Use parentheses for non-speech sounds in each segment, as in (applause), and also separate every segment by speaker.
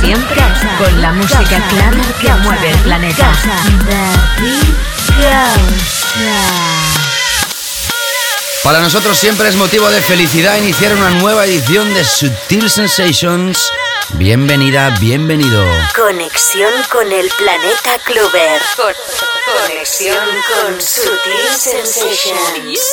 Speaker 1: Siempre con la música clara que mueve el planeta.
Speaker 2: Para nosotros siempre es motivo de felicidad iniciar una nueva edición de Sutil Sensations. Bienvenida, bienvenido.
Speaker 1: Conexión con el planeta Clover. Conexión con Sutil Sensations.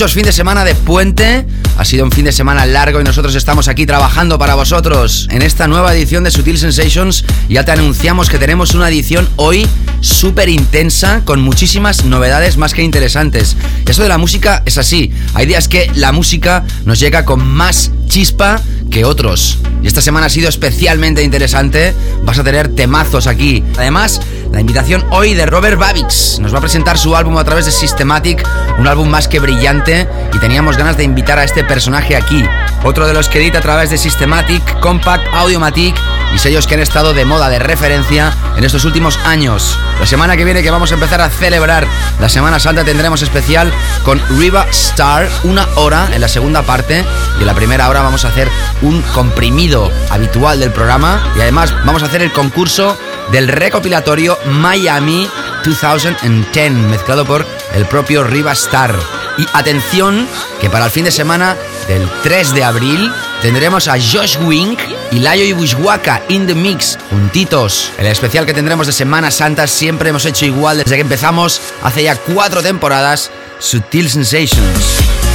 Speaker 2: Muchos fin de semana de puente, ha sido un fin de semana largo y nosotros estamos aquí trabajando para vosotros. En esta nueva edición de Sutil Sensations ya te anunciamos que tenemos una edición hoy súper intensa con muchísimas novedades más que interesantes. Eso de la música es así. Hay días que la música nos llega con más chispa que otros. Y esta semana ha sido especialmente interesante. Vas a tener temazos aquí. Además, la invitación hoy de Robert Babix. Nos va a presentar su álbum a través de Systematic, un álbum más que brillante. Y teníamos ganas de invitar a este personaje aquí. Otro de los que edita a través de Systematic, Compact, Audiomatic y sellos que han estado de moda de referencia en estos últimos años. La semana que viene que vamos a empezar a celebrar la Semana Santa tendremos especial con Riva Star, una hora en la segunda parte y en la primera hora vamos a hacer un comprimido habitual del programa y además vamos a hacer el concurso del recopilatorio Miami 2010 mezclado por el propio Riva Star. Y atención que para el fin de semana del 3 de abril tendremos a Josh Wink y Layo y Bushwaka in the mix juntitos. El especial que tendremos de Semana Santa siempre hemos hecho igual desde que empezamos hace ya cuatro temporadas, Sutil Sensations.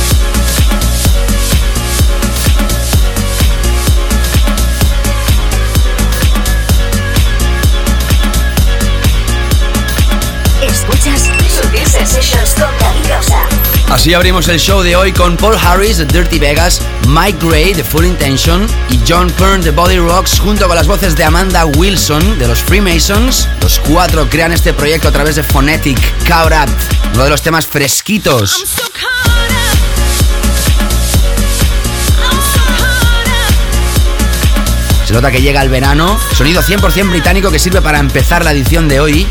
Speaker 2: Así abrimos el show de hoy con Paul Harris de Dirty Vegas, Mike Gray de Full Intention y John Kern de Body Rocks junto con las voces de Amanda Wilson de los Freemasons. Los cuatro crean este proyecto a través de Phonetic Up, uno de los temas fresquitos. Se nota que llega el verano. Sonido 100% británico que sirve para empezar la edición de hoy.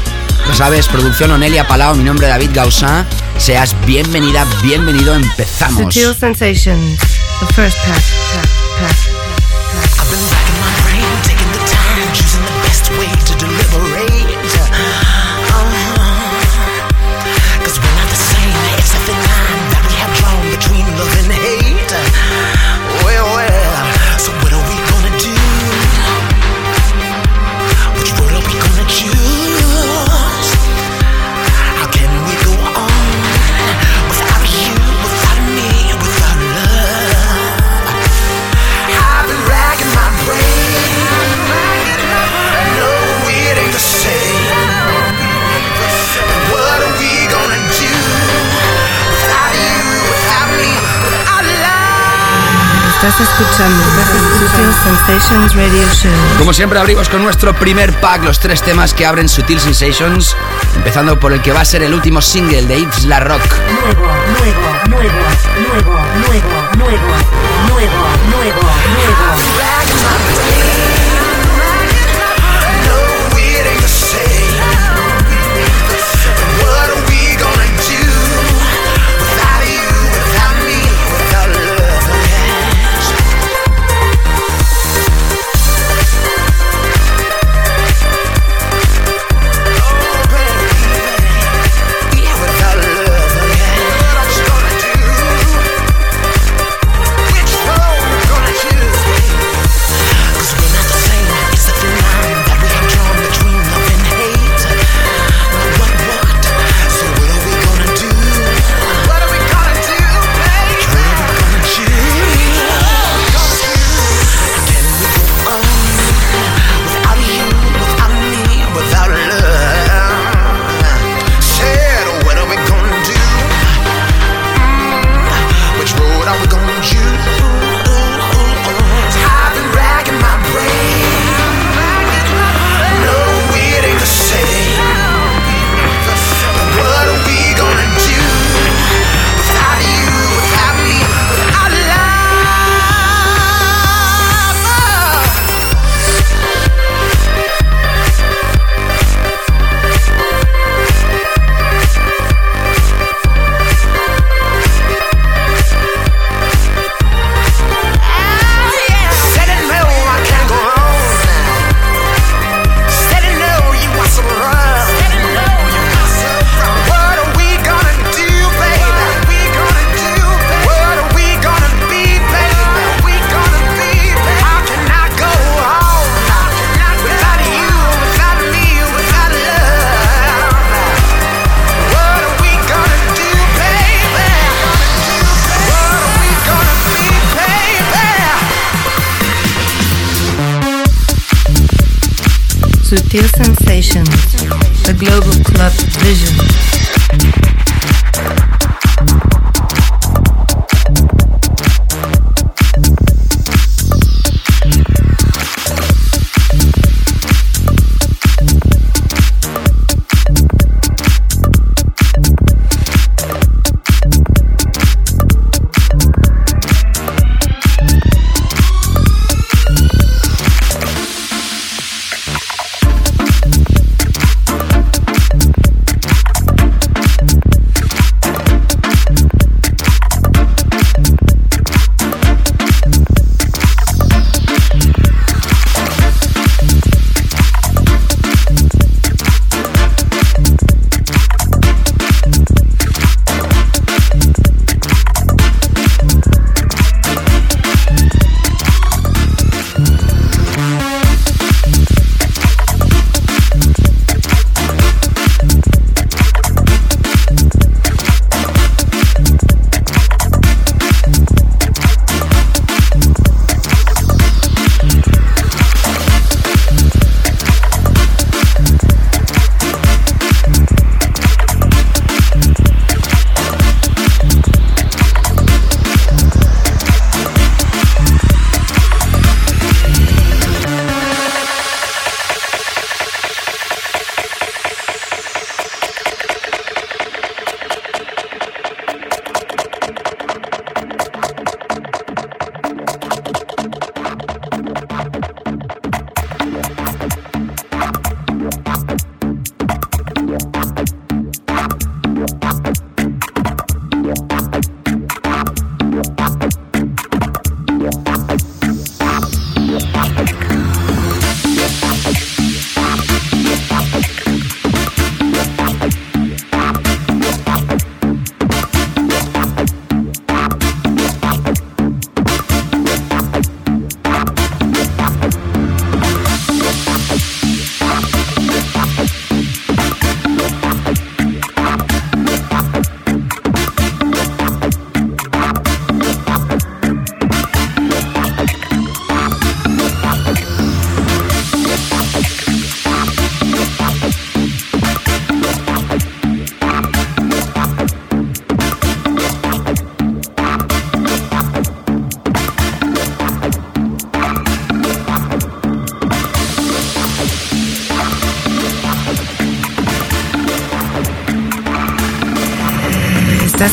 Speaker 2: Ya sabes, producción Onelia Palao, mi nombre es David Gausa. Seas bienvenida, bienvenido, empezamos.
Speaker 3: Sutil Sensations, the first pack, pack, pack. Estás escuchando Sutil Sensations Radio Show.
Speaker 2: Como siempre abrimos con nuestro primer pack, los tres temas que abren Sutil Sensations, empezando por el que va a ser el último single de Yves La Rock.
Speaker 4: Nuevo, nuevo, nuevo, nuevo, nuevo, nuevo, nuevo, nuevo, nuevo.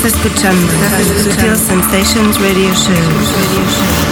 Speaker 3: Estás escuchando Sutil Sensations Radio Show. Sutil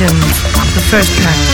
Speaker 3: Sensations, the first track. track, track,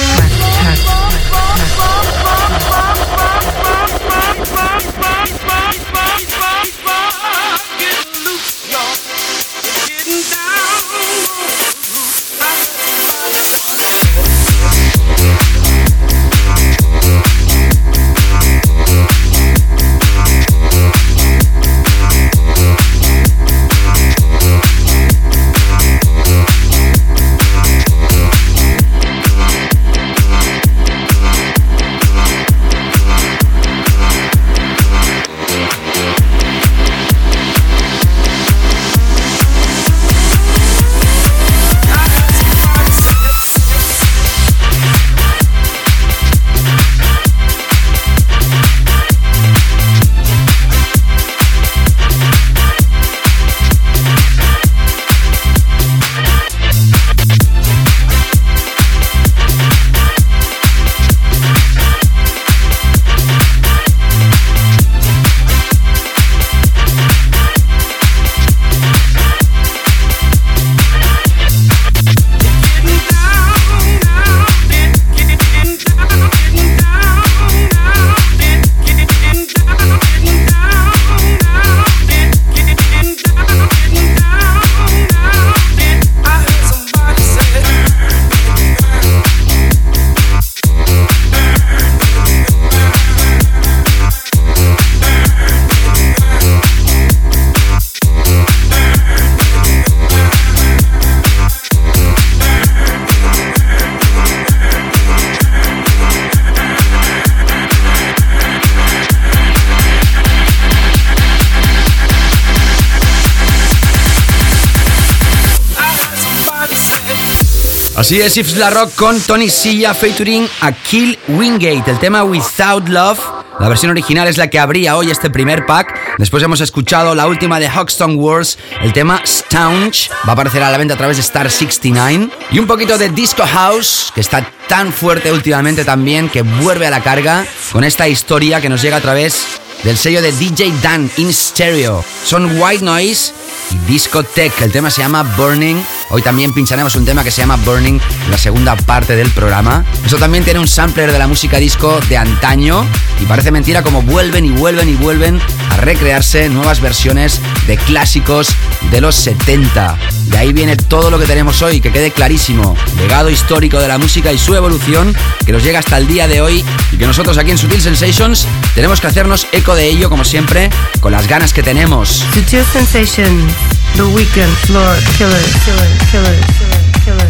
Speaker 2: Así es, Yves La Rock con Tony Silla featuring a Kill Wingate, el tema Without Love. La versión original es la que abría hoy este primer pack. Después hemos escuchado la última de Hoxton Wars, el tema Staunch. Va a aparecer a la venta a través de Star 69. Y un poquito de Disco House, que está tan fuerte últimamente también, que vuelve a la carga con esta historia que nos llega a través del sello de DJ Dan in Stereo. Son White Noise y Discotech. El tema se llama Burning. Hoy también pincharemos un tema que se llama Burning la segunda parte del programa. Eso también tiene un sampler de la música disco de antaño y parece mentira como vuelven y vuelven y vuelven a recrearse nuevas versiones de clásicos de los 70. De ahí viene todo lo que tenemos hoy, que quede clarísimo. Legado histórico de la música y su evolución que nos llega hasta el día de hoy y que nosotros aquí en Sutil Sensations tenemos que hacernos eco de ello como siempre con las ganas que tenemos.
Speaker 3: Sutil Sensations, The Weekend Floor Killer, Killer, Killer, Killer, Killer,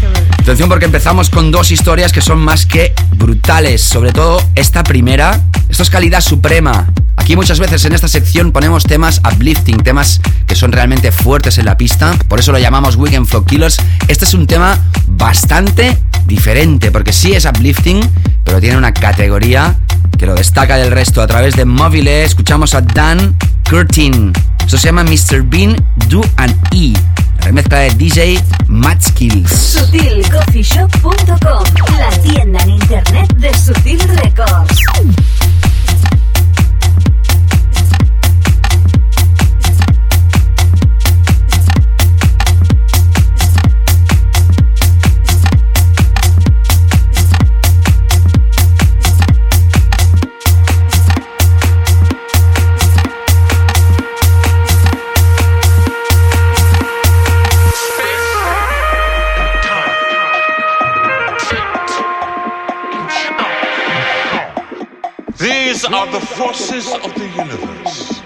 Speaker 3: Killer.
Speaker 2: Atención porque empezamos con dos historias que son más que brutales, sobre todo esta primera. Esto es calidad suprema. Aquí muchas veces en esta sección ponemos temas uplifting, temas que son realmente fuertes en la pista, por eso lo llamamos Weekend Flow Killers. Este es un tema bastante diferente, porque sí es uplifting, pero tiene una categoría que lo destaca del resto. A través de Mobile escuchamos a Dan Curtin. Esto se llama Mr. Bean Do an E. La remezcla de DJ Matt Skills.
Speaker 1: SutilCoffeeShop.com, la tienda en internet de Sutil Records.
Speaker 5: Are the forces of the universe.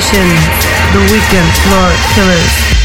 Speaker 3: The Weekend Floor Killers.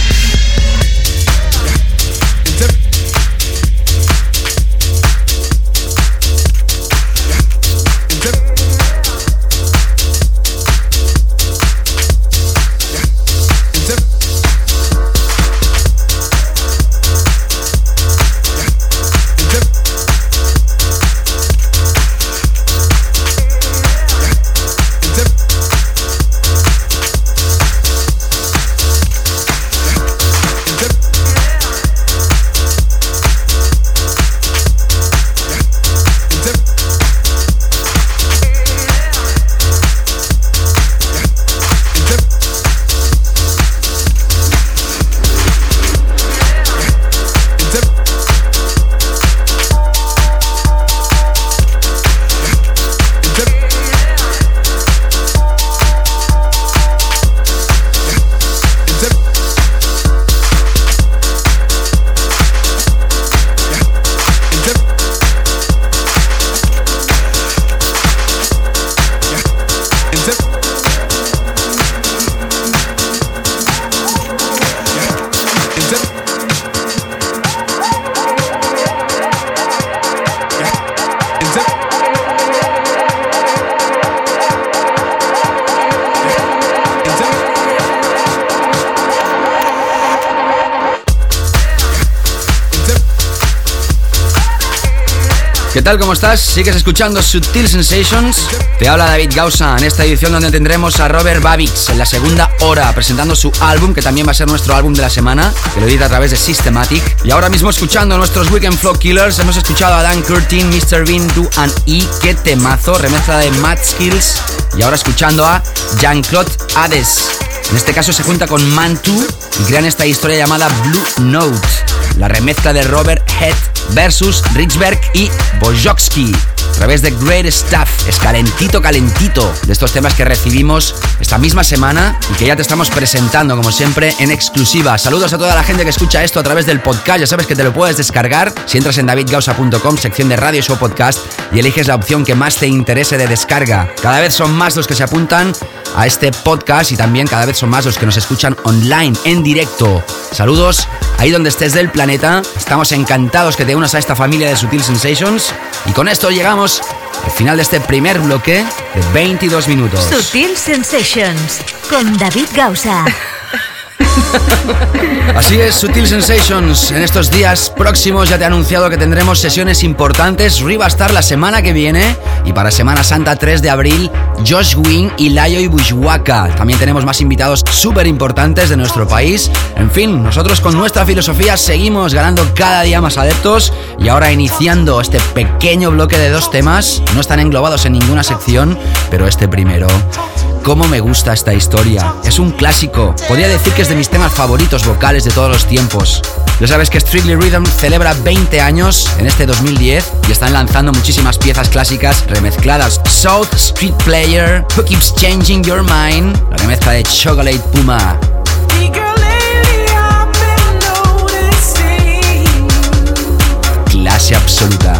Speaker 2: Tal? ¿Cómo estás? ¿Sigues escuchando Sutil Sensations? Te habla David Gausa en esta edición donde tendremos a Robert Babix en la segunda hora presentando su álbum, que también va a ser nuestro álbum de la semana, que lo edita a través de Systematic. Y ahora mismo escuchando nuestros Weekend Flow Killers, hemos escuchado a Dan Curtin, Mr. Bean, Do and E, que temazo, remezcla de Matt Skills. Y ahora escuchando a Jean-Claude Hades. En este caso se junta con Mantu y crean esta historia llamada Blue Note, la remezcla de Robert Head versus Richberg y Bojoksky. a través de Great Stuff. Es calentito, calentito de estos temas que recibimos esta misma semana y que ya te estamos presentando, como siempre, en exclusiva. Saludos a toda la gente que escucha esto a través del podcast. Ya sabes que te lo puedes descargar si entras en davidgausa.com, sección de radio show podcast, y eliges la opción que más te interese de descarga. Cada vez son más los que se apuntan a este podcast y también cada vez son más los que nos escuchan online, en directo. Saludos ahí donde estés del planeta. Estamos encantados que te unas a esta familia de Sutil Sensations. Y con esto llegamos al final de este primer bloque de 22 minutos.
Speaker 1: Sutil Sensations con David Gausa. (laughs) (laughs)
Speaker 2: Así es, Sutil Sensations. En estos días próximos ya te he anunciado que tendremos sesiones importantes. Rui va a estar la semana que viene. Y para Semana Santa 3 de abril, Josh Wing y Layo y Bushwaka. También tenemos más invitados súper importantes de nuestro país. En fin, nosotros con nuestra filosofía seguimos ganando cada día más adeptos. Y ahora iniciando este pequeño bloque de dos temas. No están englobados en ninguna sección, pero este primero. Cómo me gusta esta historia. Es un clásico. Podría decir que es de mis temas favoritos vocales de todos los tiempos. Ya sabes que Strictly Rhythm celebra 20 años en este 2010 y están lanzando muchísimas piezas clásicas remezcladas. South Street Player, Who Keeps Changing Your Mind, la remezcla de Chocolate Puma. Clase absoluta.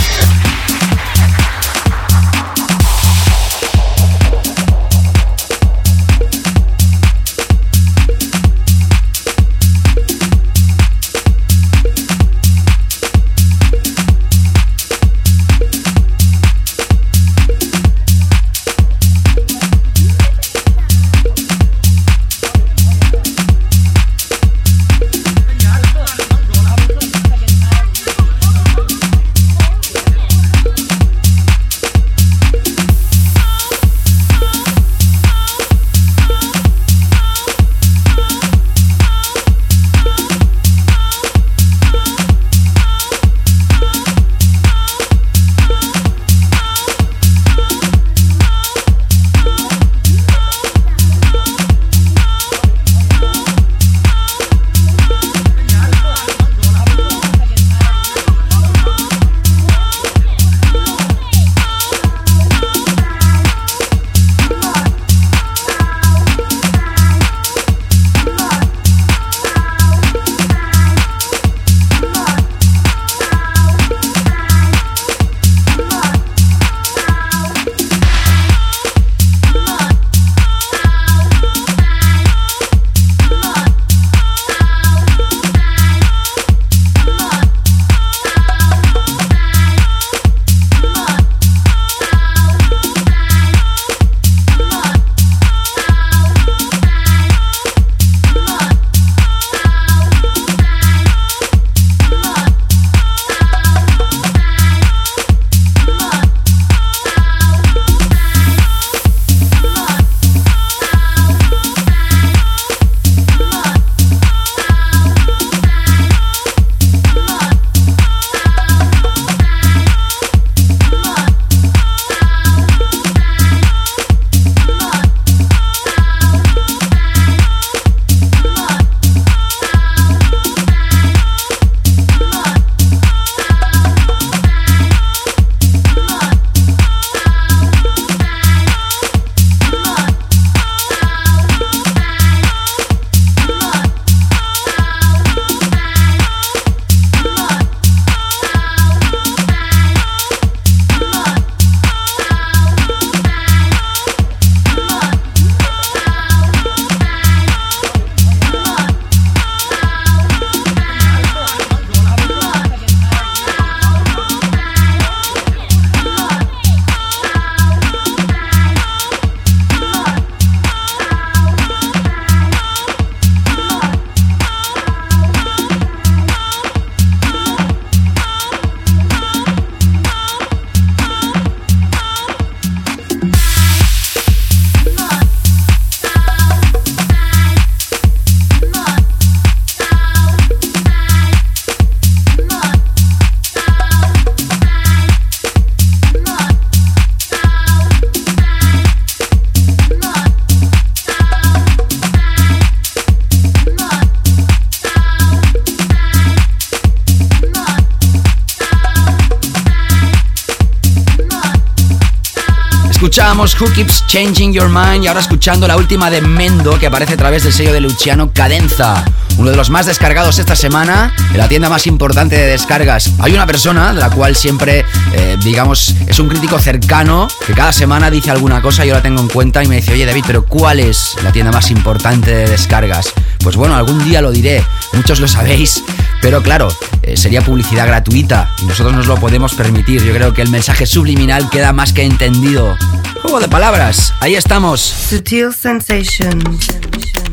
Speaker 2: Escuchamos Who Keeps Changing Your Mind y ahora escuchando la última de Mendo que aparece a través del sello de Luciano Cadenza, uno de los más descargados esta semana en la tienda más importante de descargas. Hay una persona de la cual siempre, eh, digamos, es un crítico cercano que cada semana dice alguna cosa, yo la tengo en cuenta y me dice, oye David, pero ¿cuál es la tienda más importante de descargas? Pues bueno, algún día lo diré, muchos lo sabéis, pero claro, eh, sería publicidad gratuita y nosotros nos lo podemos permitir. Yo creo que el mensaje subliminal queda más que entendido. Juego de palabras, ahí estamos.
Speaker 3: Sutil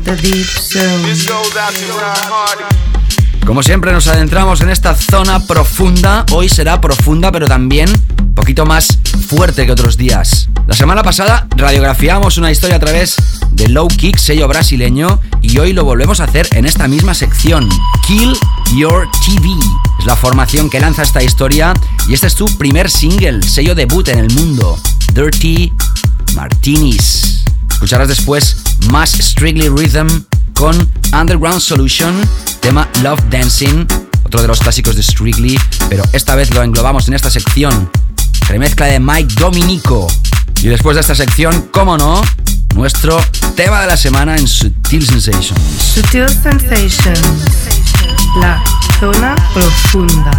Speaker 3: the Deep.
Speaker 2: Como siempre nos adentramos en esta zona profunda. Hoy será profunda, pero también un poquito más fuerte que otros días. La semana pasada radiografiamos una historia a través de Low Kick, sello brasileño, y hoy lo volvemos a hacer en esta misma sección. Kill Your TV es la formación que lanza esta historia y este es su primer single, sello debut en el mundo. Dirty Martinis. Escucharás después más Strictly Rhythm con Underground Solution, tema Love Dancing, otro de los clásicos de Strictly, pero esta vez lo englobamos en esta sección. Remezcla de Mike Dominico. Y después de esta sección, cómo no, nuestro tema de la semana en Sutil Sensations.
Speaker 3: Sutil Sensations, La zona profunda.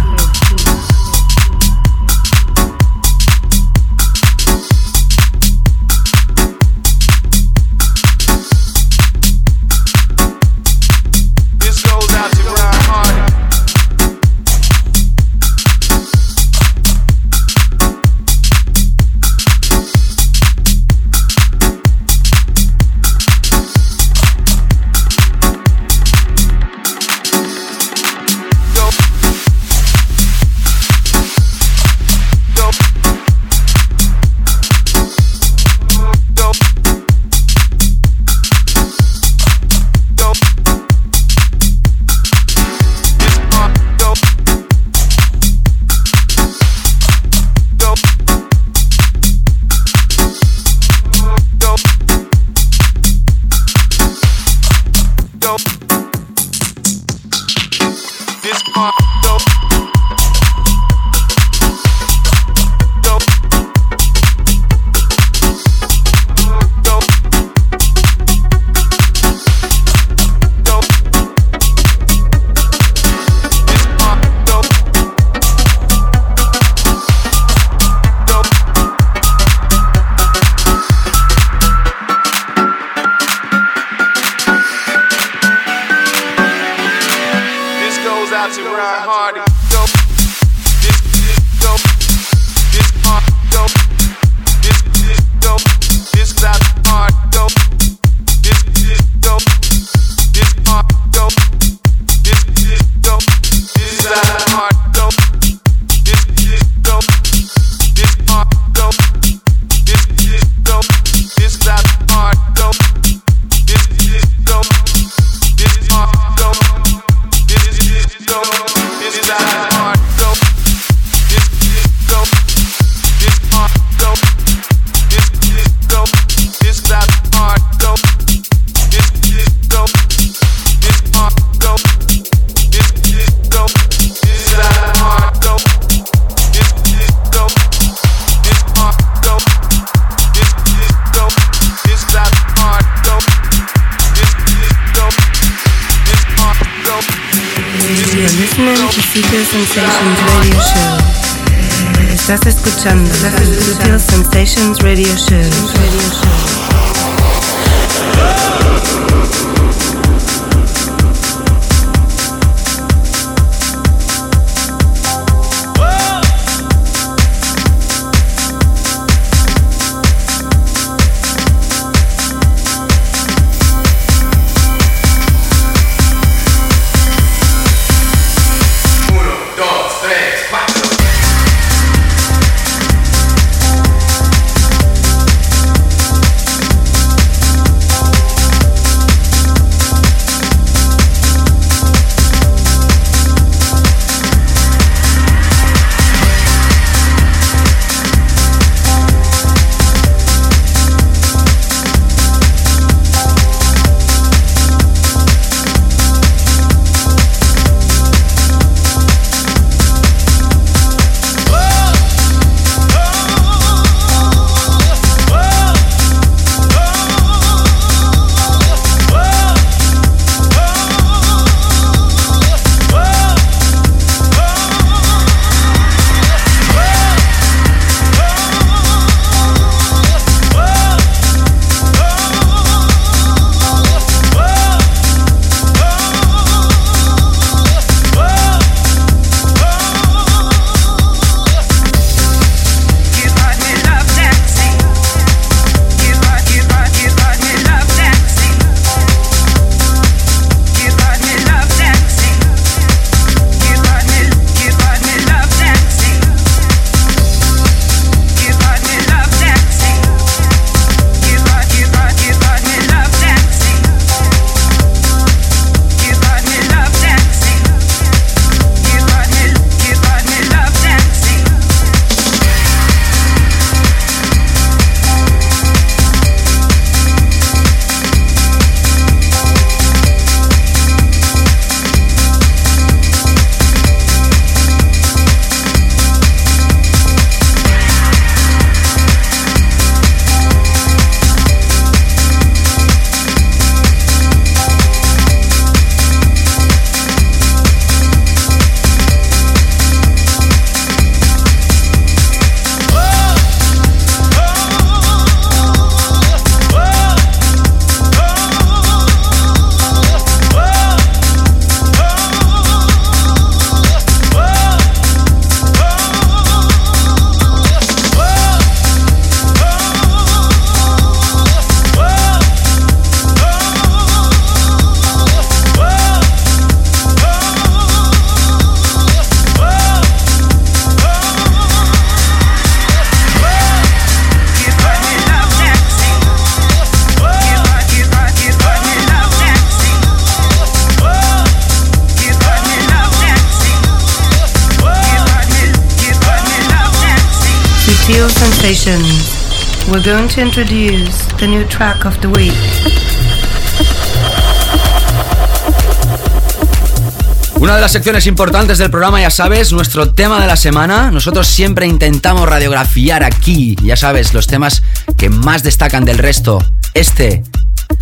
Speaker 2: Una de las secciones importantes del programa, ya sabes, nuestro tema de la semana. Nosotros siempre intentamos radiografiar aquí, ya sabes, los temas que más destacan del resto. Este,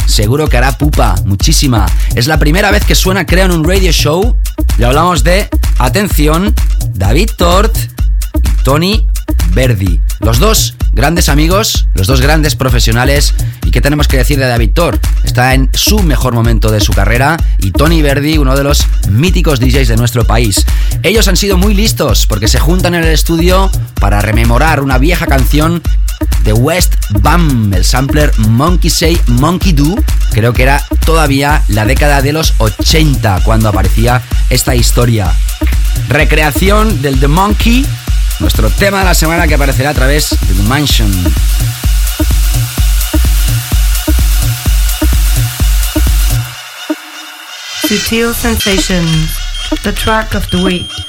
Speaker 2: seguro que hará pupa, muchísima. Es la primera vez que suena, creo, en un radio show. Y hablamos de, atención, David Tort y Tony Verdi. Los dos grandes amigos, los dos grandes profesionales. ¿Y qué tenemos que decir de David Thor? Está en su mejor momento de su carrera y Tony Verdi, uno de los míticos DJs de nuestro país. Ellos han sido muy listos porque se juntan en el estudio para rememorar una vieja canción de West Bam, el sampler Monkey Say Monkey Do. Creo que era todavía la década de los 80 cuando aparecía esta historia. Recreación del The Monkey nuestro tema de la semana que aparecerá a través de The Mansion.
Speaker 3: Sutil Sensations. The track of the week.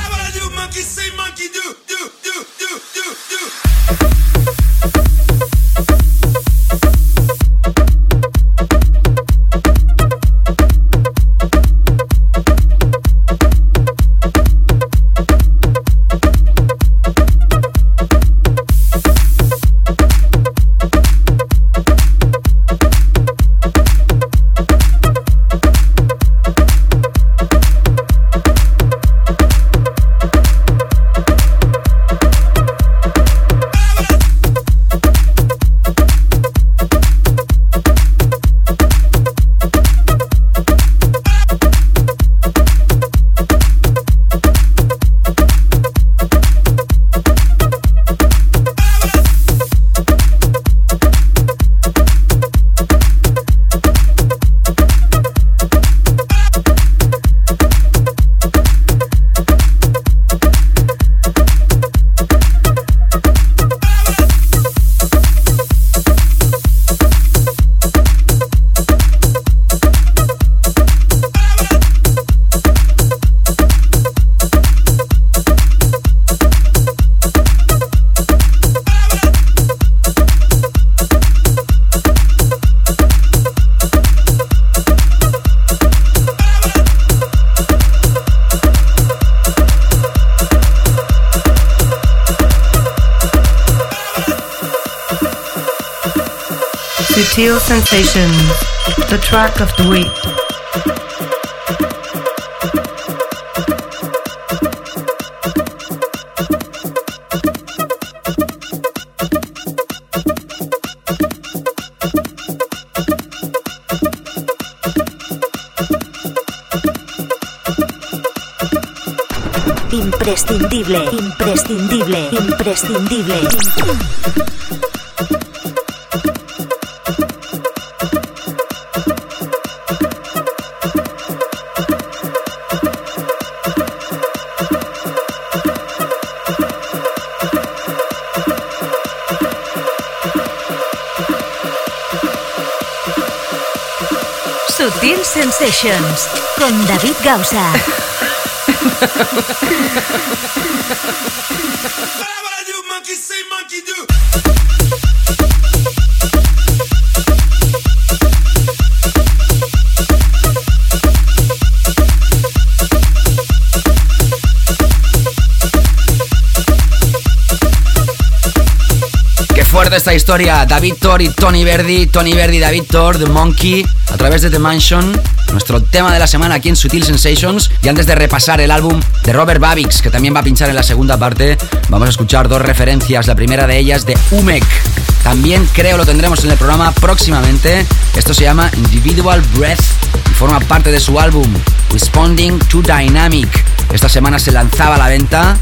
Speaker 3: Sensations, the track of the week.
Speaker 1: Imprescindible, imprescindible, imprescindible. Sutil Sensations con David Gausa.
Speaker 2: Qué fuerte esta historia. David Thor y Tony Verdi. Tony Verdi, David Thor, The Monkey, través de The Mansion. Nuestro tema de la semana aquí en Sutil Sensations. Y antes de repasar el álbum de Robert Babix, que también va a pinchar en la segunda parte, vamos a escuchar dos referencias. La primera de ellas de Umek. También creo lo tendremos en el programa próximamente. Esto se llama Individual Breath y forma parte de su álbum Responding to Dynamic. Esta semana se lanzaba a la venta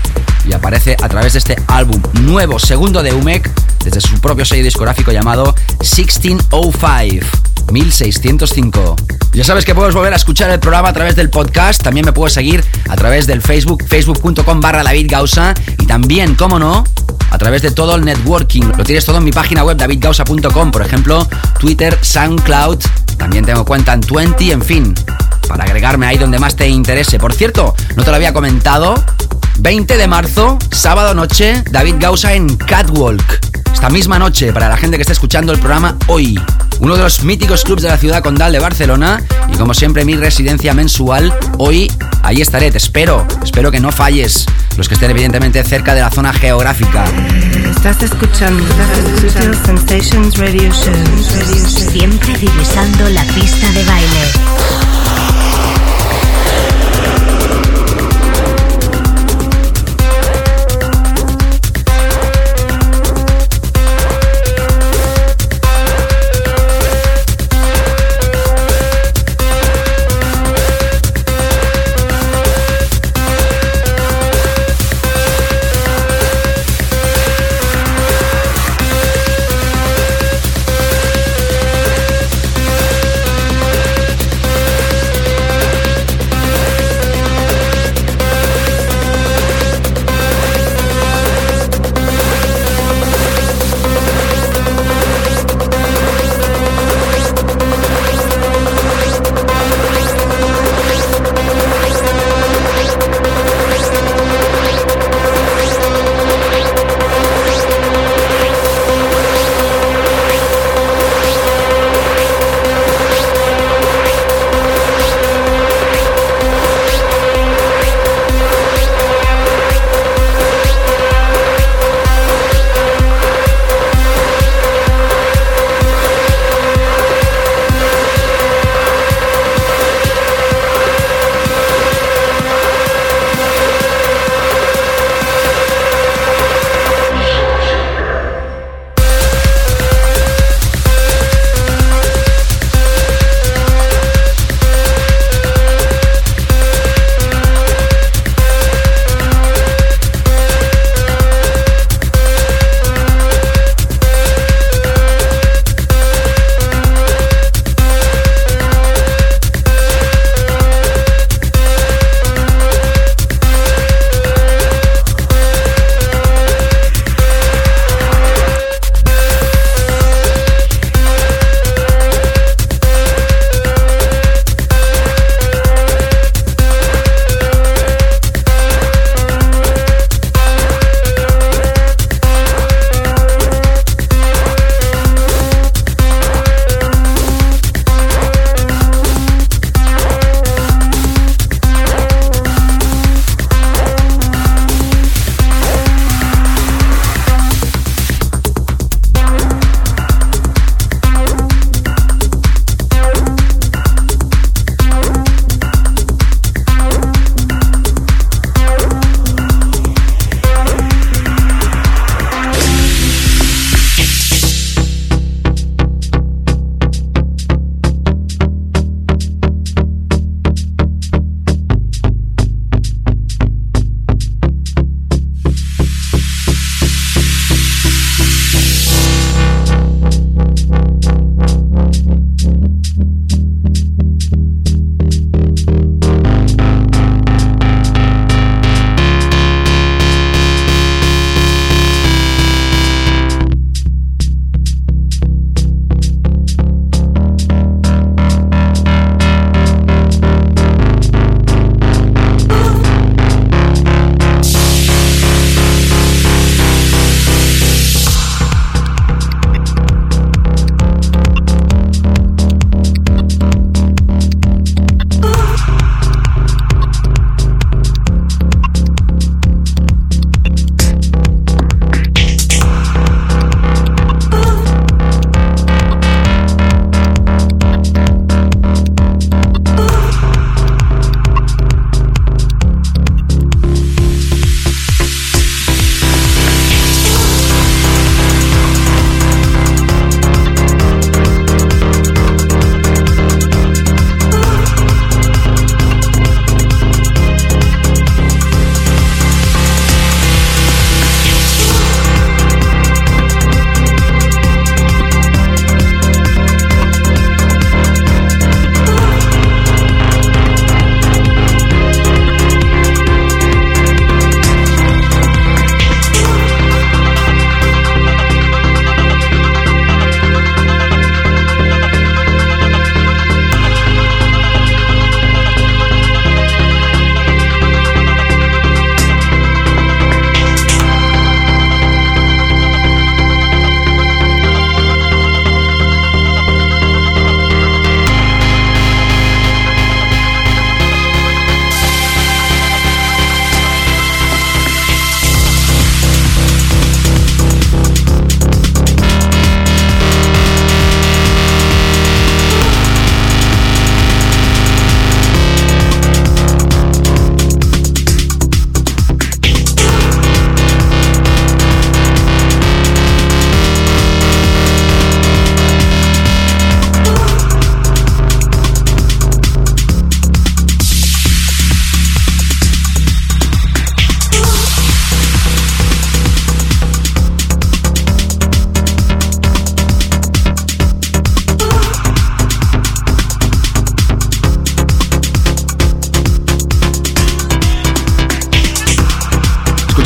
Speaker 2: y aparece a través de este álbum nuevo, segundo de Umek, desde su propio sello discográfico llamado 1605. 1605. Ya sabes que puedes volver a escuchar el programa a través del podcast. También me puedes seguir a través del Facebook, facebook.com barra David Gausa. Y también, cómo no, a través de todo el networking. Lo tienes todo en mi página web davidgausa.com, por ejemplo, Twitter, SoundCloud. También tengo cuenta en 20, en fin, para agregarme ahí donde más te interese. Por cierto, no te lo había comentado. 20 de marzo, sábado noche, David Gausa en Catwalk. Esta misma noche, para la gente que está escuchando el programa hoy. Uno de los míticos clubs de la ciudad condal de Barcelona. Y como siempre, mi residencia mensual. Hoy, ahí estaré, te espero. Espero que no falles. Los que estén evidentemente cerca de la zona geográfica.
Speaker 3: Estás escuchando Sensations Radio Show.
Speaker 1: Siempre divisando la pista de baile.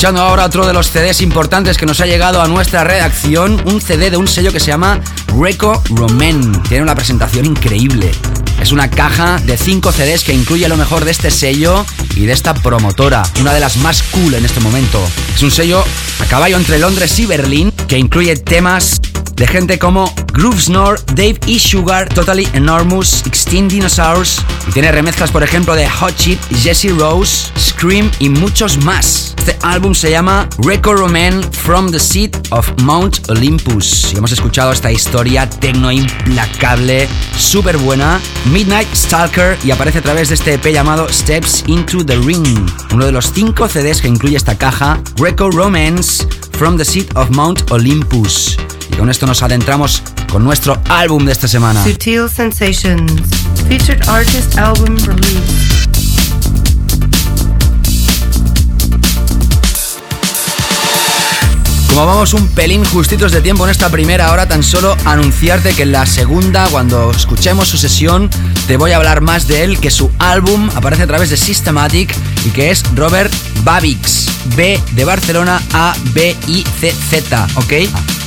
Speaker 2: Escuchando ahora otro de los CDs importantes que nos ha llegado a nuestra redacción, un CD de un sello que se llama Reco Roman. Tiene una presentación increíble. Es una caja de 5 CDs que incluye lo mejor de este sello y de esta promotora, una de las más cool en este momento. Es un sello a caballo entre Londres y Berlín que incluye temas de gente como Groove Snore, Dave E. Sugar, Totally Enormous, Extinct Dinosaurs y tiene remezclas por ejemplo de Hot Chip, Jesse Rose, Scream y muchos más. Este álbum se llama Record Roman From the Seat of Mount Olympus y hemos escuchado esta historia tecno implacable, súper buena, Midnight Stalker y aparece a través de este EP llamado Steps into the Ring, uno de los 5 CDs que incluye esta caja, Record Romance From the Seat of Mount Olympus. Y con esto nos adentramos con nuestro álbum de esta semana.
Speaker 3: Sutil Sensations. Featured artist album release.
Speaker 2: Como vamos un pelín justitos de tiempo en esta primera hora, tan solo anunciarte que en la segunda, cuando escuchemos su sesión, te voy a hablar más de él, que su álbum aparece a través de Systematic y que es Robert Babix. B de Barcelona, A, B, I, C, Z, ¿ok?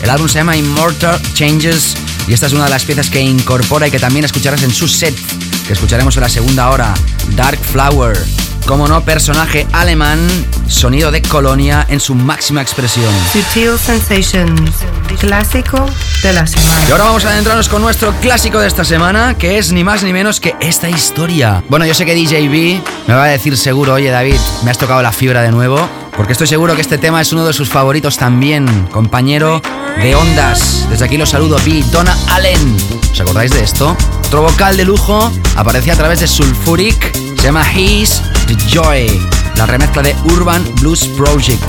Speaker 2: El álbum se llama Immortal Changes y esta es una de las piezas que incorpora y que también escucharás en su set, que escucharemos en la segunda hora, Dark Flower. Como no, personaje alemán, sonido de colonia en su máxima expresión.
Speaker 3: Sutil Sensations. Clásico de la
Speaker 2: Y
Speaker 3: semana.
Speaker 2: ahora vamos a adentrarnos con nuestro clásico de esta semana, que es ni más ni menos que esta historia. Bueno, yo sé que DJB me va a decir seguro, oye David, me has tocado la fibra de nuevo, porque estoy seguro que este tema es uno de sus favoritos también, compañero de ondas. Desde aquí los saludo, B, Donna Allen. ¿Os acordáis de esto? Otro vocal de lujo aparecía a través de Sulfuric, se llama He's the Joy, la remezcla de Urban Blues Project.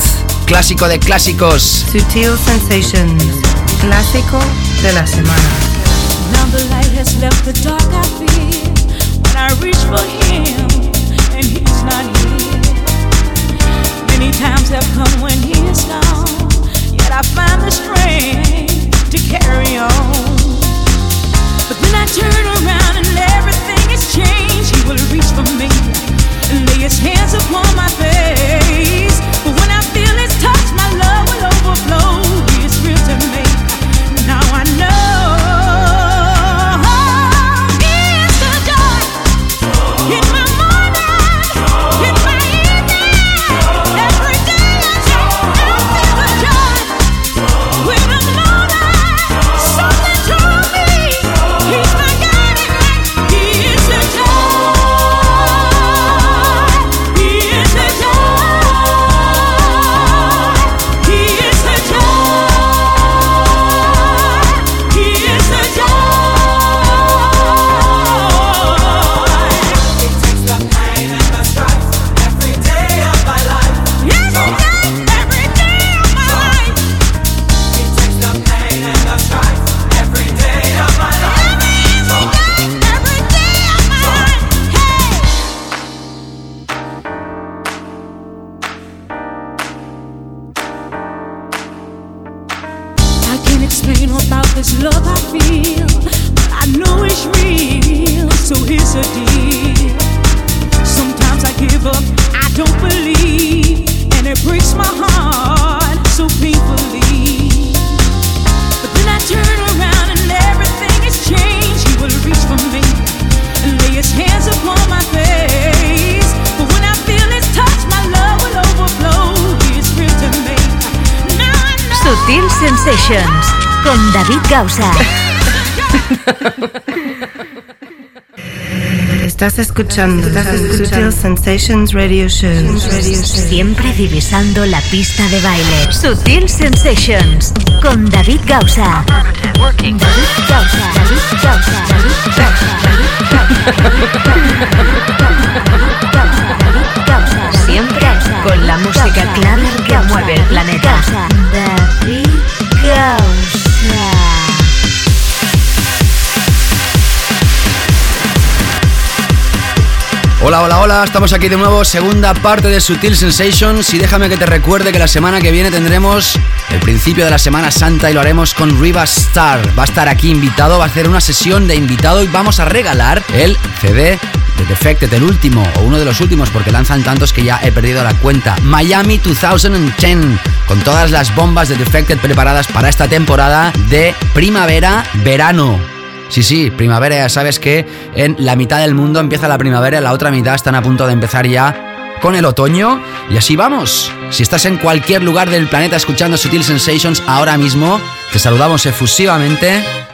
Speaker 2: Clásico de clásicos.
Speaker 3: Sutil Sensations. Clásico de la semana.
Speaker 6: Now the light has left the dark I feel when I reach for him and he's not here. Many times have come when he is gone, yet I find the strength to carry on. But then I turn around and everything has changed. Will reach for me and lay his hands upon my face. But when I feel his touch, my love will overflow. Is real to me.
Speaker 1: Con David Gausa.
Speaker 3: Estás escuchando Sutil Sensations Radio Show.
Speaker 1: Siempre divisando la pista de baile. Sutil Sensations con David Gausa. David Gausa. David Gausa. David Gausa. David Gausa. Siempre con la música clara que mueve el planeta. David.
Speaker 2: Hola, hola, Hola, estamos aquí de nuevo, segunda parte de Sutil Sensations y déjame que te recuerde que la semana que viene tendremos el principio de la Semana Santa y lo haremos con Riva Star. Va a estar aquí invitado, va a hacer una sesión de invitado y vamos a regalar el CD de Defected, el último o uno de los últimos porque lanzan tantos que ya he perdido la cuenta. Miami 2010 con todas las bombas de Defected preparadas para esta temporada de primavera-verano. Sí, sí, primavera, ya sabes que en la mitad del mundo empieza la primavera, la otra mitad están a punto de empezar ya con el otoño y así vamos. Si estás en cualquier lugar del planeta escuchando Sutil Sensations ahora mismo, te saludamos efusivamente.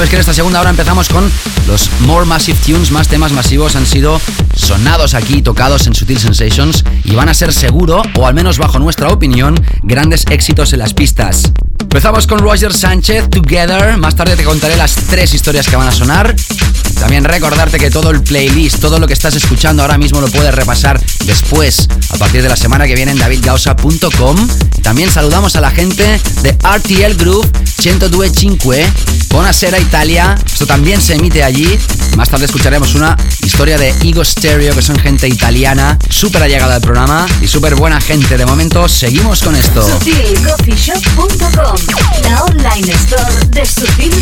Speaker 2: Sabes que en esta segunda hora empezamos con los More Massive Tunes, más temas masivos han sido sonados aquí, tocados en Sutil Sensations y van a ser seguro, o al menos bajo nuestra opinión, grandes éxitos en las pistas. Empezamos con Roger Sánchez, Together, más tarde te contaré las tres historias que van a sonar. También recordarte que todo el playlist, todo lo que estás escuchando ahora mismo lo puedes repasar después, a partir de la semana que viene en davidgausa.com. También saludamos a la gente de RTL Group 102.5 Buonasera Italia. Esto también se emite allí. Más tarde escucharemos una historia de Ego Stereo, que son gente italiana, súper allegada al programa y súper buena gente. De momento, seguimos con esto.
Speaker 6: SutilCoffeeShop.com La online store de Sutil.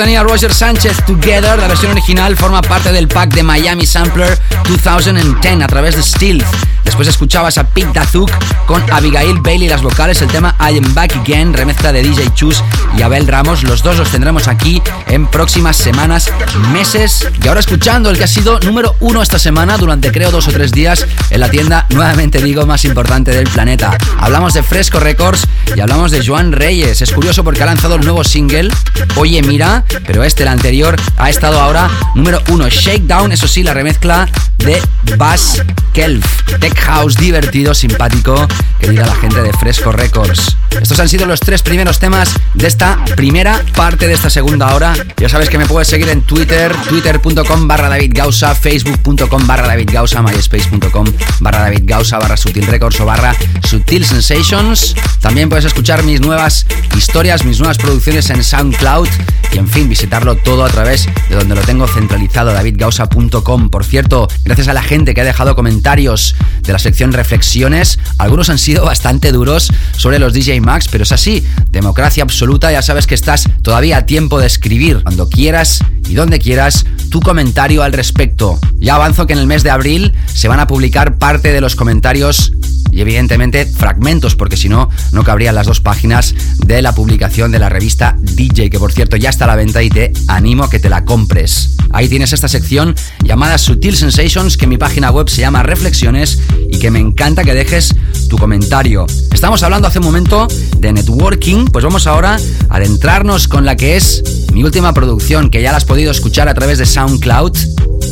Speaker 2: Tenía Roger Sánchez Together. La versión original forma parte del pack de Miami Sampler 2010 a través de Stealth. Después escuchabas a Pete Dazuk con Abigail Bailey las vocales, el tema I Am Back Again, remezcla de DJ Chus y Abel Ramos. Los dos los tendremos aquí en próximas semanas, meses. Y ahora escuchando el que ha sido número uno esta semana durante creo dos o tres días en la tienda, nuevamente digo, más importante del planeta. Hablamos de Fresco Records y hablamos de Joan Reyes. Es curioso porque ha lanzado el nuevo single, Oye Mira, pero este, el anterior, ha estado ahora número uno. Shakedown, eso sí, la remezcla de Bass Kelf. Tech House divertido, simpático, que diga la gente de Fresco Records. Estos han sido los tres primeros temas de esta primera parte de esta segunda hora. Ya sabes que me puedes seguir en Twitter, twitter.com barra David Gausa, facebook.com barra David Gausa, myspace.com barra David Gausa, barra Sutil Records o barra Sutil Sensations. También puedes escuchar mis nuevas historias, mis nuevas producciones en SoundCloud y en fin, visitarlo todo a través de donde lo tengo centralizado, davidgausa.com. Por cierto, gracias a la gente que ha dejado comentarios de la sección reflexiones, algunos han sido bastante duros sobre los DJ Max, pero es así, democracia absoluta, ya sabes que estás todavía a tiempo de escribir cuando quieras y donde quieras tu comentario al respecto. Ya avanzo que en el mes de abril se van a publicar parte de los comentarios evidentemente fragmentos, porque si no, no cabrían las dos páginas de la publicación de la revista DJ, que por cierto ya está a la venta y te animo a que te la compres. Ahí tienes esta sección llamada Sutil Sensations, que en mi página web se llama Reflexiones y que me encanta que dejes tu comentario. Estamos hablando hace un momento de networking, pues vamos ahora a adentrarnos con la que es mi última producción, que ya la has podido escuchar a través de SoundCloud,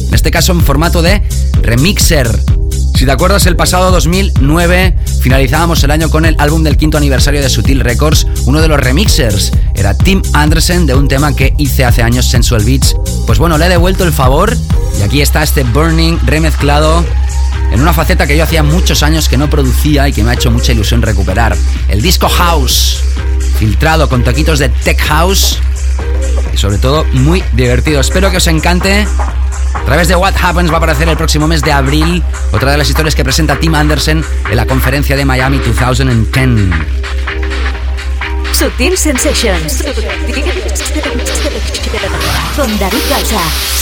Speaker 2: en este caso en formato de remixer. Si te acuerdas, el pasado 2009 finalizábamos el año con el álbum del quinto aniversario de Sutil Records. Uno de los remixers era Tim Anderson de un tema que hice hace años, Sensual Beats. Pues bueno, le he devuelto el favor y aquí está este Burning remezclado en una faceta que yo hacía muchos años que no producía y que me ha hecho mucha ilusión recuperar. El disco House, filtrado con toquitos de Tech House y sobre todo muy divertido. Espero que os encante. A través de What Happens va a aparecer el próximo mes de abril otra de las historias que presenta Tim Anderson en la conferencia de Miami 2010.
Speaker 1: Sutil Sensations. Con David.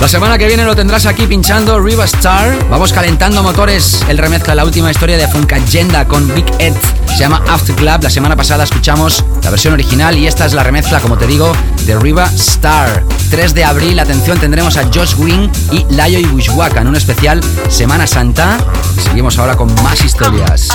Speaker 1: La
Speaker 2: semana que viene lo tendrás aquí pinchando Riva Star. Vamos calentando motores. El remezcla la última historia de Funk Agenda con Big Ed. Se llama After Club. La semana pasada escuchamos la versión original y esta es la remezcla, como te digo, de Riva Star. 3 de abril, atención, tendremos a Josh Wing y Layo y Wishwaka en un especial Semana Santa. Seguimos ahora con más historias.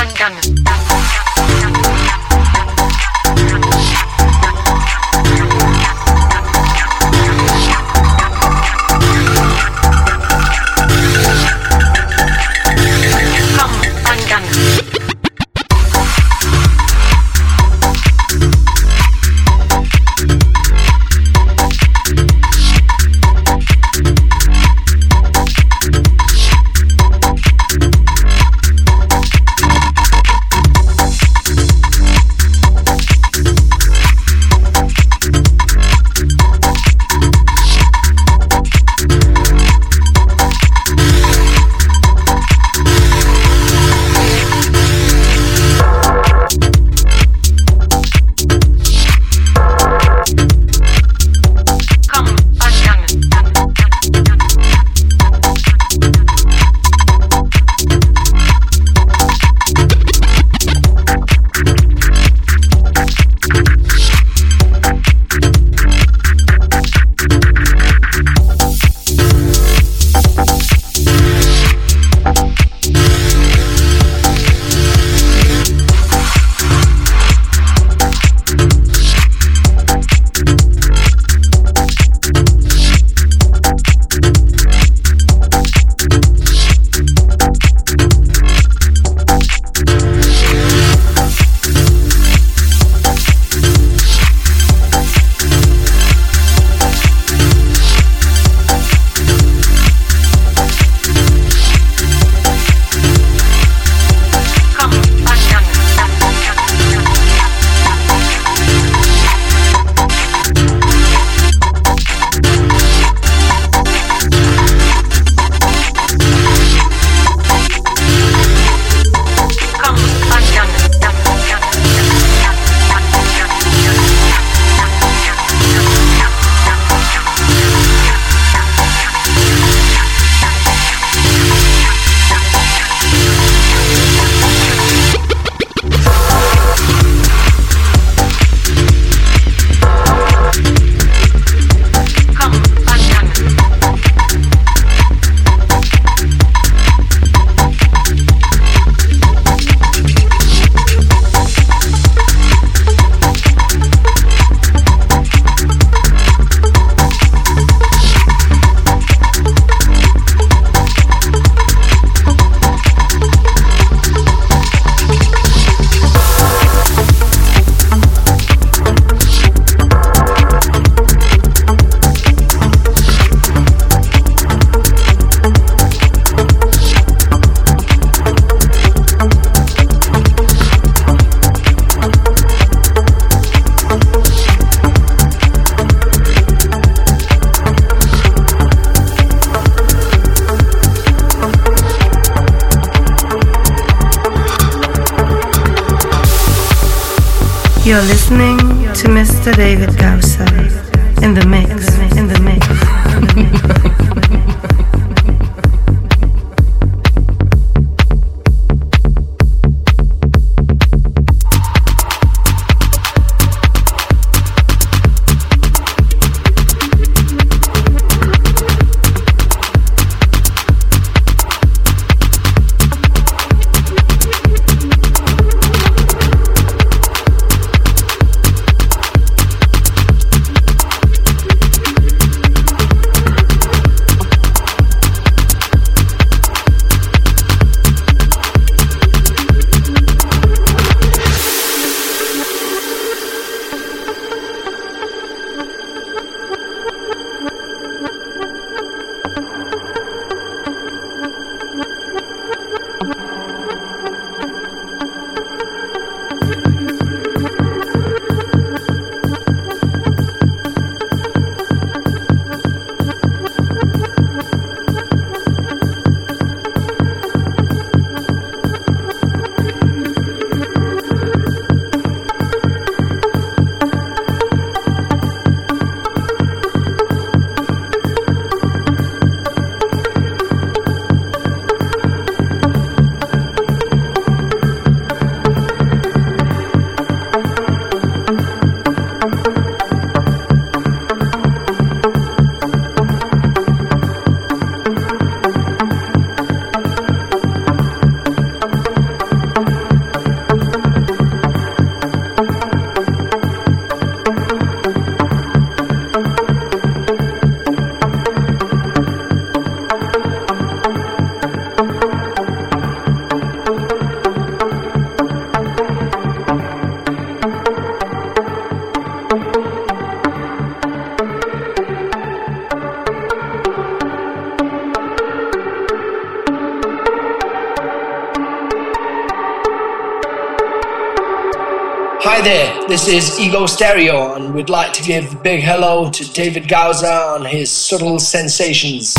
Speaker 7: Ego Stereo, and we'd like to give a big hello to David Gauza on his subtle sensations.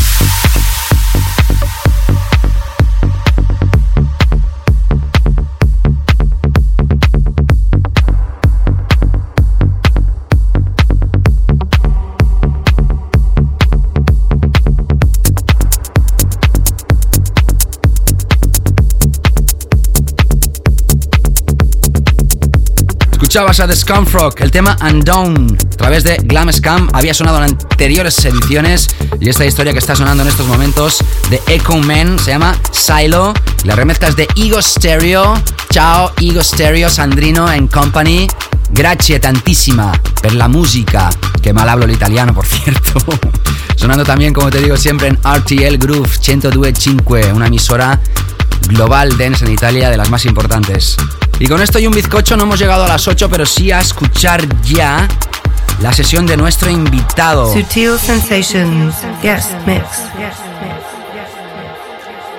Speaker 2: Escuchabas a The el tema Undown, a través de Glam Scam, había sonado en anteriores ediciones y esta historia que está sonando en estos momentos de Echo Man se llama Silo la remezcla es de Ego Stereo. Ciao Ego Stereo, Sandrino and Company. Grazie tantissima per la musica, que mal hablo el italiano por (laughs) cierto. Sonando también, como te digo siempre, en RTL Groove 102.5, una emisora global dance en Italia de las más importantes. Y con esto y un bizcocho no hemos llegado a las 8, pero sí a escuchar ya la sesión de nuestro invitado.
Speaker 3: Sutil Sensations, guest mix.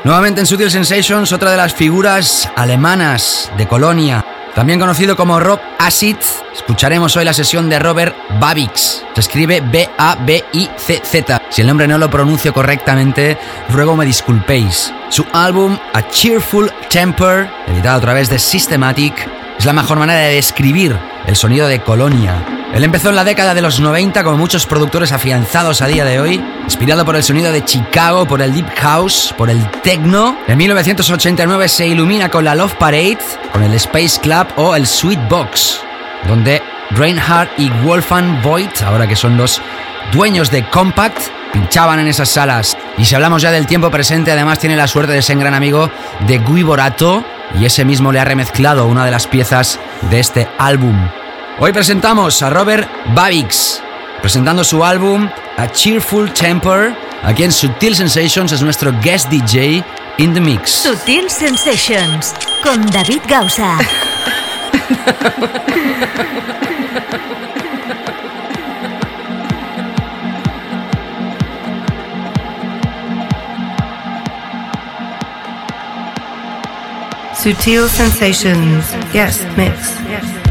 Speaker 2: Nuevamente en Sutil Sensations, otra de las figuras alemanas de Colonia, también conocido como Rob Acid. Escucharemos hoy la sesión de Robert Babix. Se escribe B-A-B-I-C-Z. Si el nombre no lo pronuncio correctamente, ruego me disculpéis. Su álbum A Cheerful Temper, editado a través de Systematic, es la mejor manera de describir el sonido de Colonia. Él empezó en la década de los 90 como muchos productores afianzados a día de hoy, inspirado por el sonido de Chicago, por el Deep House, por el Techno. En 1989 se ilumina con la Love Parade, con el Space Club o el Sweet Box, donde Reinhardt y Wolfgang Voigt, ahora que son los dueños de Compact, pinchaban en esas salas. Y si hablamos ya del tiempo presente, además tiene la suerte de ser un gran amigo de Guy Borato y ese mismo le ha remezclado una de las piezas de este álbum. Hoy presentamos a Robert Babix, presentando su álbum A Cheerful Temper. Aquí en Sutil Sensations es nuestro guest DJ in the mix.
Speaker 1: Sutil Sensations con David Gausa. (laughs)
Speaker 3: Sutil Sensations, guest mix. Sutil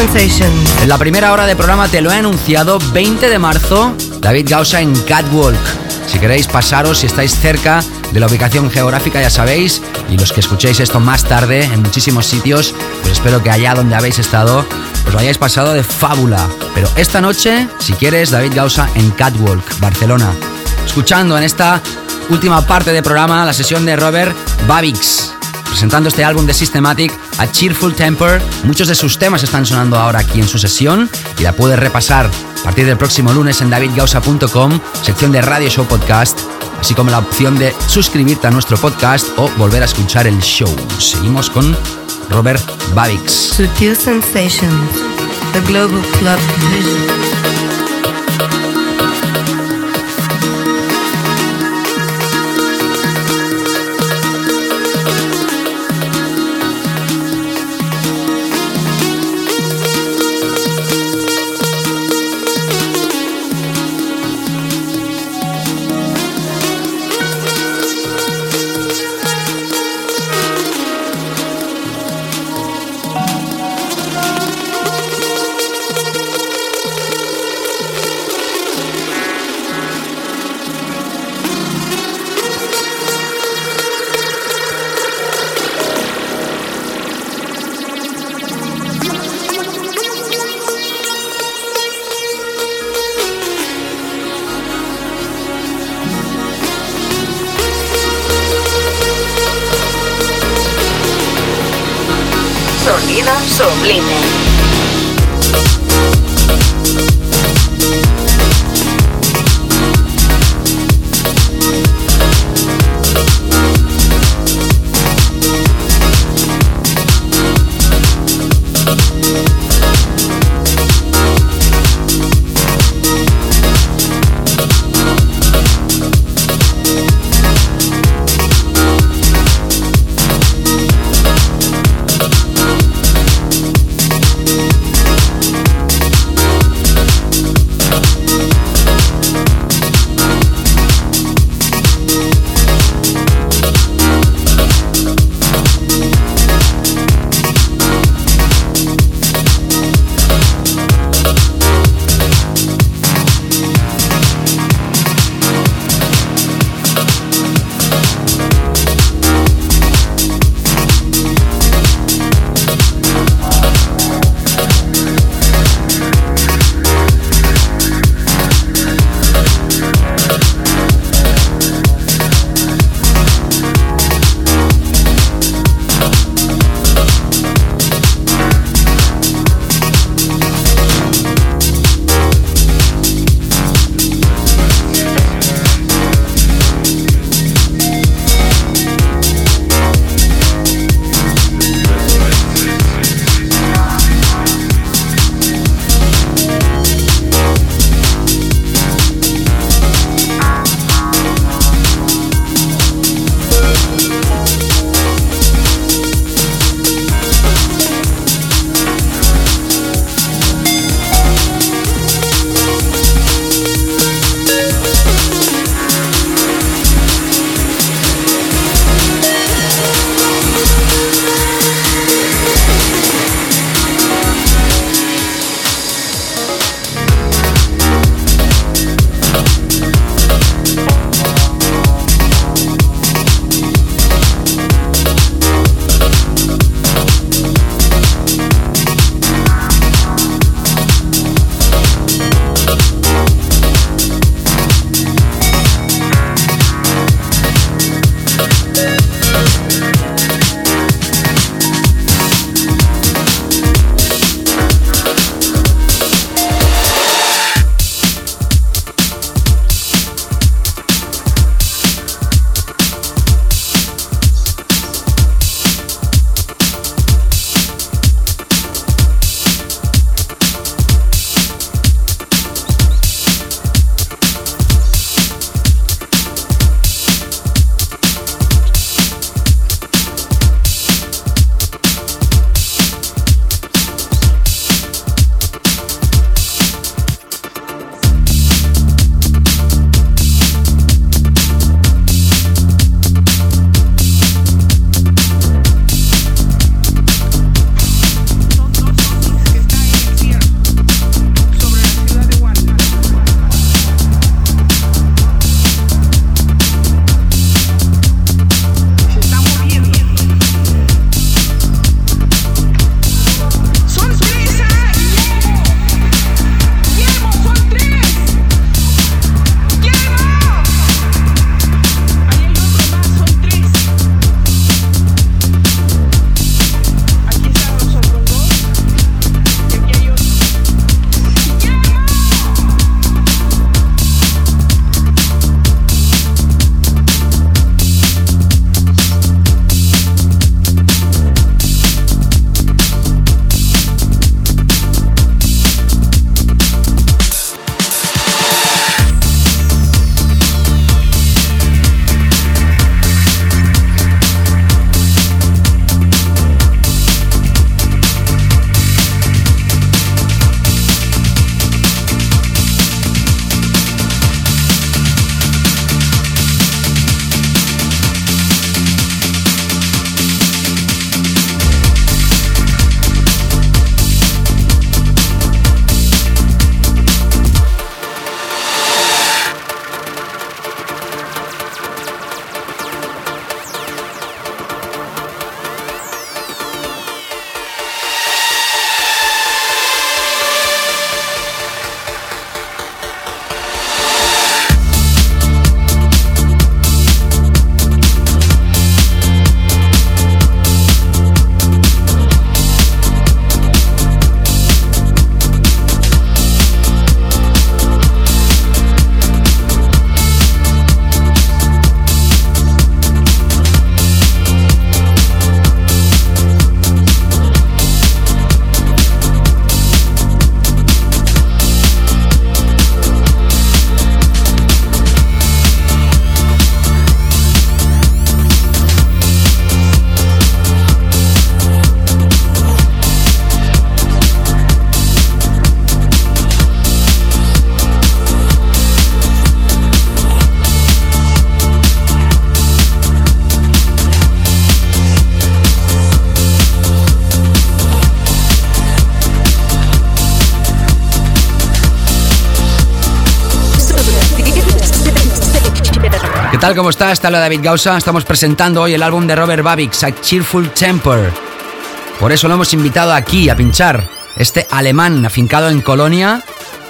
Speaker 2: En la primera hora de programa te lo he anunciado, 20 de marzo, David Gausa en Catwalk. Si queréis pasaros, si estáis cerca de la ubicación geográfica, ya sabéis, y los que escuchéis esto más tarde en muchísimos sitios, pues espero que allá donde habéis estado, os lo hayáis pasado de fábula. Pero esta noche, si quieres, David Gausa en Catwalk, Barcelona. Escuchando en esta última parte del programa la sesión de Robert Babix, presentando este álbum de Systematic a Cheerful Temper. Muchos de sus temas están sonando ahora aquí en su sesión y la puedes repasar a partir del próximo lunes en davidgausa.com, sección de Radio Show Podcast, así como la opción de suscribirte a nuestro podcast o volver a escuchar el show. Seguimos con Robert Babix.
Speaker 3: Sutil Sensations. The Global Club Vision.
Speaker 2: Tal? ¿Cómo está? Está la David Gausa. Estamos presentando hoy el álbum de Robert Babix, A Cheerful Temper. Por eso lo hemos invitado aquí a pinchar. Este alemán afincado en Colonia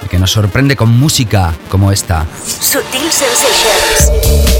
Speaker 2: que nos sorprende con música como esta.
Speaker 1: Sutil Sensations.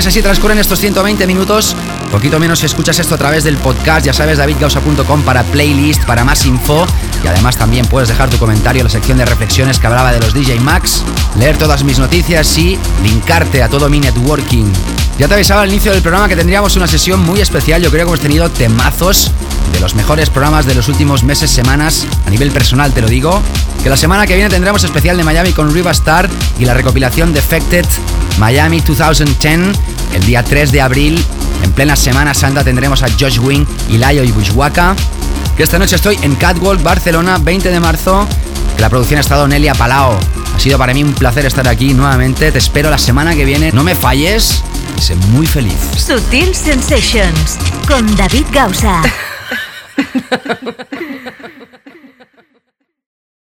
Speaker 2: Es, así transcurren estos 120 minutos. Poquito menos escuchas esto a través del podcast, ya sabes, davidgausa.com para playlist, para más info. Y además también puedes dejar tu comentario en la sección de reflexiones que hablaba de los DJ Max, leer todas mis noticias y linkarte a todo mi networking. Ya te avisaba al inicio del programa que tendríamos una sesión muy especial. Yo creo que hemos tenido temazos de los mejores programas de los últimos meses, semanas. A nivel personal te lo digo. Que la semana que viene tendremos especial de Miami con Riva Star y la recopilación Defected Miami 2010. El día 3 de abril, en plena Semana Santa, tendremos a Josh Wing, Ilayo y Bushwaka. Que esta noche estoy en Catwalk, Barcelona, 20 de marzo. Que la producción ha estado Nelia Palao. Ha sido para mí un placer estar aquí nuevamente. Te espero la semana que viene. No me falles y sé muy feliz.
Speaker 1: Sutil Sensations con David Gausa. (laughs)